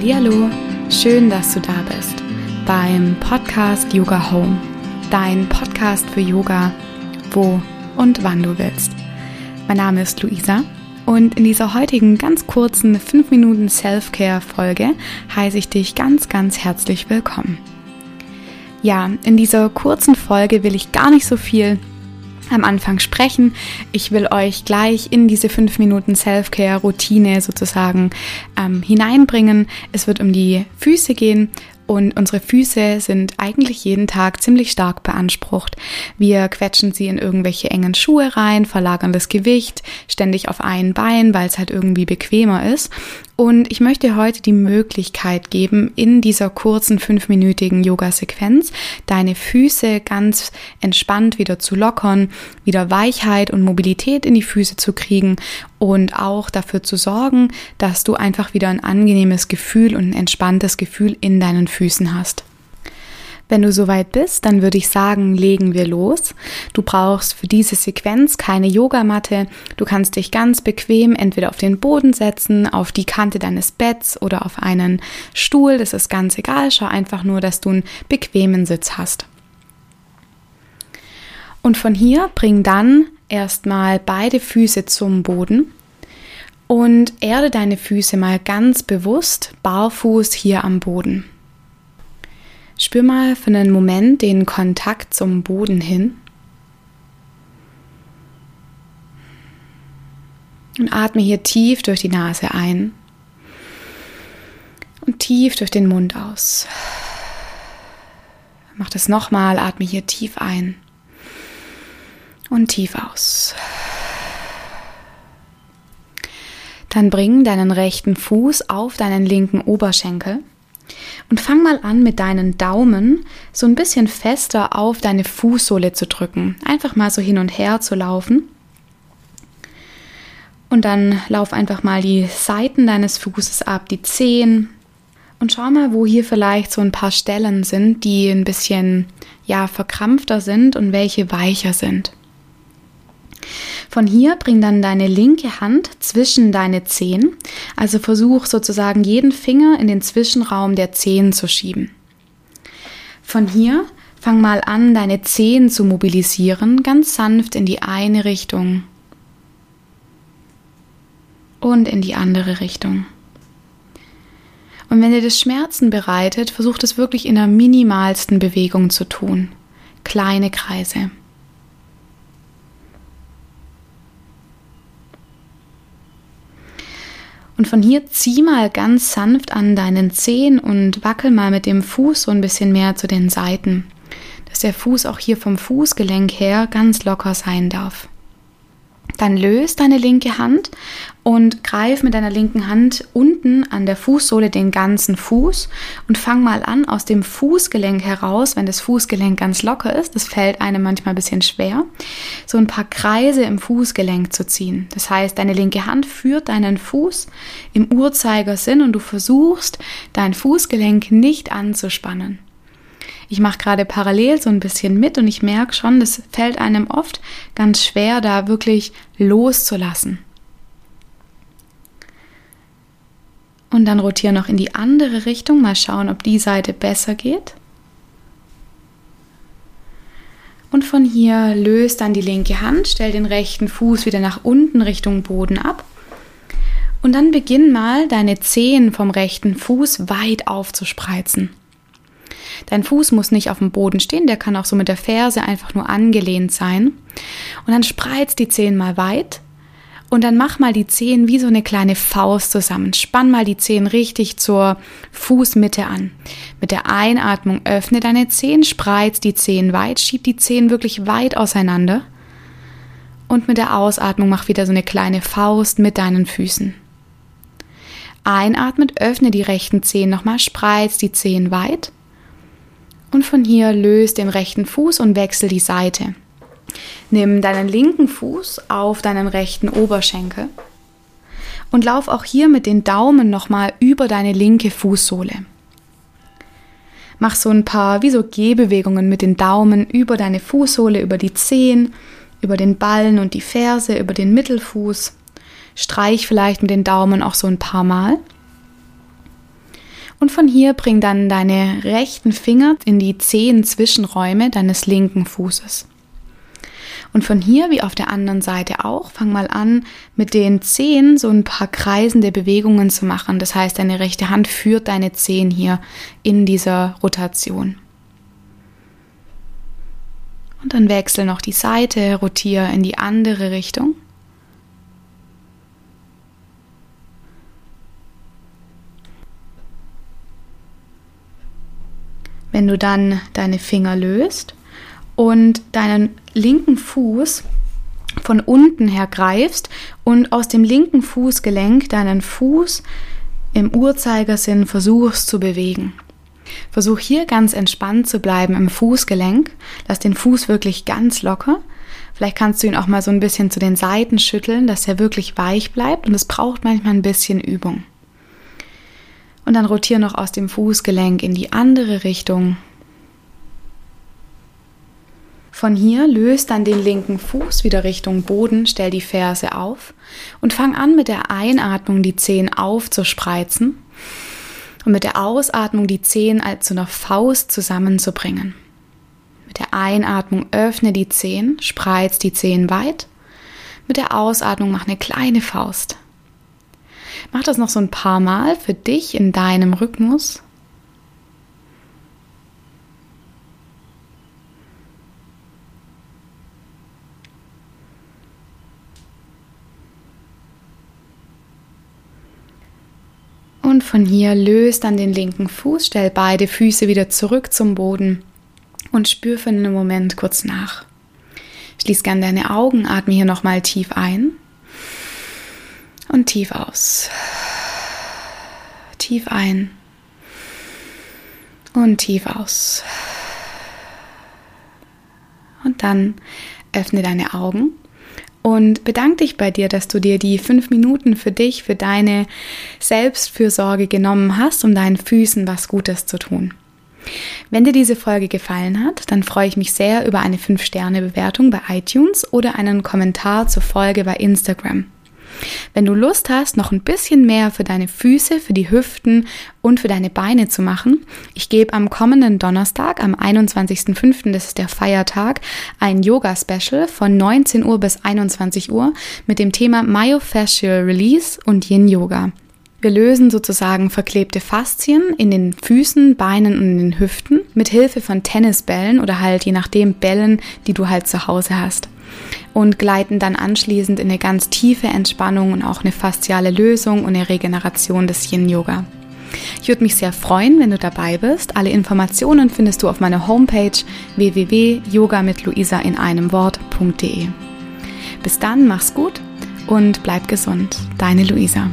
Hallo, schön, dass du da bist beim Podcast Yoga Home, dein Podcast für Yoga, wo und wann du willst. Mein Name ist Luisa und in dieser heutigen ganz kurzen 5 Minuten Self-Care Folge heiße ich dich ganz, ganz herzlich willkommen. Ja, in dieser kurzen Folge will ich gar nicht so viel am Anfang sprechen. Ich will euch gleich in diese fünf Minuten Self-Care-Routine sozusagen ähm, hineinbringen. Es wird um die Füße gehen und unsere Füße sind eigentlich jeden Tag ziemlich stark beansprucht. Wir quetschen sie in irgendwelche engen Schuhe rein, verlagern das Gewicht ständig auf ein Bein, weil es halt irgendwie bequemer ist. Und ich möchte heute die Möglichkeit geben, in dieser kurzen fünfminütigen Yoga-Sequenz deine Füße ganz entspannt wieder zu lockern, wieder Weichheit und Mobilität in die Füße zu kriegen und auch dafür zu sorgen, dass du einfach wieder ein angenehmes Gefühl und ein entspanntes Gefühl in deinen Füßen hast. Wenn du soweit bist, dann würde ich sagen, legen wir los. Du brauchst für diese Sequenz keine Yogamatte. Du kannst dich ganz bequem entweder auf den Boden setzen, auf die Kante deines Betts oder auf einen Stuhl. Das ist ganz egal. Schau einfach nur, dass du einen bequemen Sitz hast. Und von hier bring dann erstmal beide Füße zum Boden und erde deine Füße mal ganz bewusst barfuß hier am Boden. Spür mal für einen Moment den Kontakt zum Boden hin. Und atme hier tief durch die Nase ein und tief durch den Mund aus. Mach das nochmal, atme hier tief ein und tief aus. Dann bring deinen rechten Fuß auf deinen linken Oberschenkel und fang mal an, mit deinen Daumen so ein bisschen fester auf deine Fußsohle zu drücken. Einfach mal so hin und her zu laufen. Und dann lauf einfach mal die Seiten deines Fußes ab, die Zehen. Und schau mal, wo hier vielleicht so ein paar Stellen sind, die ein bisschen ja verkrampfter sind und welche weicher sind. Von hier bring dann deine linke Hand zwischen deine Zehen. Also versuch sozusagen jeden Finger in den Zwischenraum der Zehen zu schieben. Von hier fang mal an, deine Zehen zu mobilisieren, ganz sanft in die eine Richtung und in die andere Richtung. Und wenn dir das Schmerzen bereitet, versuch das wirklich in der minimalsten Bewegung zu tun. Kleine Kreise. Und von hier zieh mal ganz sanft an deinen Zehen und wackel mal mit dem Fuß so ein bisschen mehr zu den Seiten, dass der Fuß auch hier vom Fußgelenk her ganz locker sein darf. Dann löst deine linke Hand und greif mit deiner linken Hand unten an der Fußsohle den ganzen Fuß und fang mal an aus dem Fußgelenk heraus, wenn das Fußgelenk ganz locker ist, das fällt einem manchmal ein bisschen schwer, so ein paar Kreise im Fußgelenk zu ziehen. Das heißt, deine linke Hand führt deinen Fuß im Uhrzeigersinn und du versuchst, dein Fußgelenk nicht anzuspannen ich mache gerade parallel so ein bisschen mit und ich merke schon, das fällt einem oft ganz schwer, da wirklich loszulassen. Und dann rotiere noch in die andere Richtung, mal schauen, ob die Seite besser geht. Und von hier löst dann die linke Hand, stell den rechten Fuß wieder nach unten Richtung Boden ab. Und dann beginn mal deine Zehen vom rechten Fuß weit aufzuspreizen. Dein Fuß muss nicht auf dem Boden stehen, der kann auch so mit der Ferse einfach nur angelehnt sein. Und dann spreiz die Zehen mal weit und dann mach mal die Zehen wie so eine kleine Faust zusammen. Spann mal die Zehen richtig zur Fußmitte an. Mit der Einatmung öffne deine Zehen, spreiz die Zehen weit, schieb die Zehen wirklich weit auseinander. Und mit der Ausatmung mach wieder so eine kleine Faust mit deinen Füßen. Einatmet, öffne die rechten Zehen nochmal, spreiz die Zehen weit. Und von hier löst den rechten Fuß und wechsel die Seite. Nimm deinen linken Fuß auf deinen rechten Oberschenkel und lauf auch hier mit den Daumen nochmal über deine linke Fußsohle. Mach so ein paar wie so Gehbewegungen mit den Daumen über deine Fußsohle, über die Zehen, über den Ballen und die Ferse, über den Mittelfuß. Streich vielleicht mit den Daumen auch so ein paar Mal. Und von hier bring dann deine rechten Finger in die zehn Zwischenräume deines linken Fußes. Und von hier, wie auf der anderen Seite auch, fang mal an, mit den Zehen so ein paar kreisende Bewegungen zu machen. Das heißt, deine rechte Hand führt deine Zehen hier in dieser Rotation. Und dann wechsel noch die Seite, rotiere in die andere Richtung. Wenn du dann deine Finger löst und deinen linken Fuß von unten her greifst und aus dem linken Fußgelenk deinen Fuß im Uhrzeigersinn versuchst zu bewegen. Versuch hier ganz entspannt zu bleiben im Fußgelenk. Lass den Fuß wirklich ganz locker. Vielleicht kannst du ihn auch mal so ein bisschen zu den Seiten schütteln, dass er wirklich weich bleibt und es braucht manchmal ein bisschen Übung. Und dann rotiere noch aus dem Fußgelenk in die andere Richtung. Von hier löst dann den linken Fuß wieder Richtung Boden, stell die Ferse auf und fang an mit der Einatmung die Zehen aufzuspreizen und mit der Ausatmung die Zehen als zu einer Faust zusammenzubringen. Mit der Einatmung öffne die Zehen, spreiz die Zehen weit. Mit der Ausatmung mach eine kleine Faust. Mach das noch so ein paar Mal für dich in deinem Rhythmus. Und von hier löst dann den linken Fuß, stell beide Füße wieder zurück zum Boden und spür für einen Moment kurz nach. Schließ gern deine Augen, atme hier nochmal tief ein und tief aus. Tief ein und tief aus. Und dann öffne deine Augen und bedank dich bei dir, dass du dir die fünf Minuten für dich, für deine Selbstfürsorge genommen hast, um deinen Füßen was Gutes zu tun. Wenn dir diese Folge gefallen hat, dann freue ich mich sehr über eine 5-Sterne-Bewertung bei iTunes oder einen Kommentar zur Folge bei Instagram. Wenn du Lust hast, noch ein bisschen mehr für deine Füße, für die Hüften und für deine Beine zu machen, ich gebe am kommenden Donnerstag, am 21.05., das ist der Feiertag, ein Yoga-Special von 19 Uhr bis 21 Uhr mit dem Thema Myofascial Release und Yin Yoga. Wir lösen sozusagen verklebte Faszien in den Füßen, Beinen und in den Hüften mit Hilfe von Tennisbällen oder halt je nachdem Bällen, die du halt zu Hause hast und gleiten dann anschließend in eine ganz tiefe Entspannung und auch eine fasziale Lösung und eine Regeneration des Yin Yoga. Ich würde mich sehr freuen, wenn du dabei bist. Alle Informationen findest du auf meiner Homepage www.yoga mit Luisa in einem Wort.de. Bis dann, mach's gut und bleib gesund. Deine Luisa.